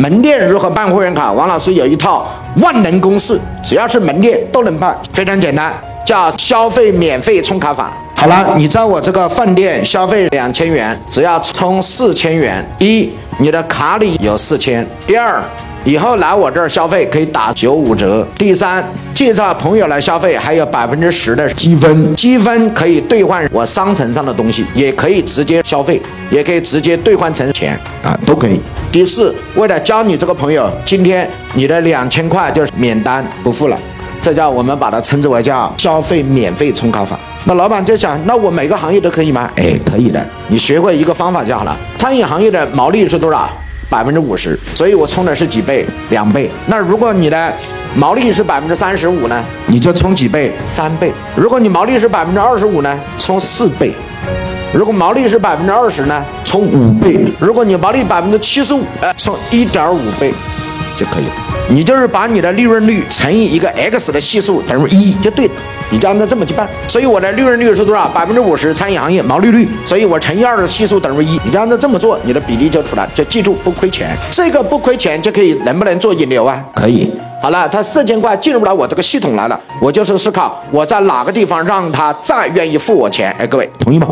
门店如何办会员卡？王老师有一套万能公式，只要是门店都能办，非常简单，叫消费免费充卡法。好了，你在我这个饭店消费两千元，只要充四千元。一，你的卡里有四千；第二，以后来我这儿消费可以打九五折。第三，介绍朋友来消费还有百分之十的积分，积分可以兑换我商城上的东西，也可以直接消费，也可以直接兑换成钱啊，都可以。第四，为了交你这个朋友，今天你的两千块就是免单不付了，这叫我们把它称之为叫消费免费冲卡法。那老板就想，那我每个行业都可以吗？哎，可以的，你学会一个方法就好了。餐饮行业的毛利是多少？百分之五十，所以我充的是几倍？两倍。那如果你的毛利是百分之三十五呢？你就充几倍？三倍。如果你毛利是百分之二十五呢？充四倍。如果毛利是百分之二十呢？充五倍。如果你毛利百分之七十五，哎，充一点五倍就可以了。你就是把你的利润率乘以一个 x 的系数等于一就对了。你就按照这么去办，所以我的利润率是多少？百分之五十，餐饮行业毛利率，所以我乘以二的系数等于一。你就按照这么做，你的比例就出来，就记住不亏钱。这个不亏钱就可以，能不能做引流啊？可以。好了，他四千块进入了我这个系统来了，我就是思考我在哪个地方让他再愿意付我钱。哎，各位同意吗？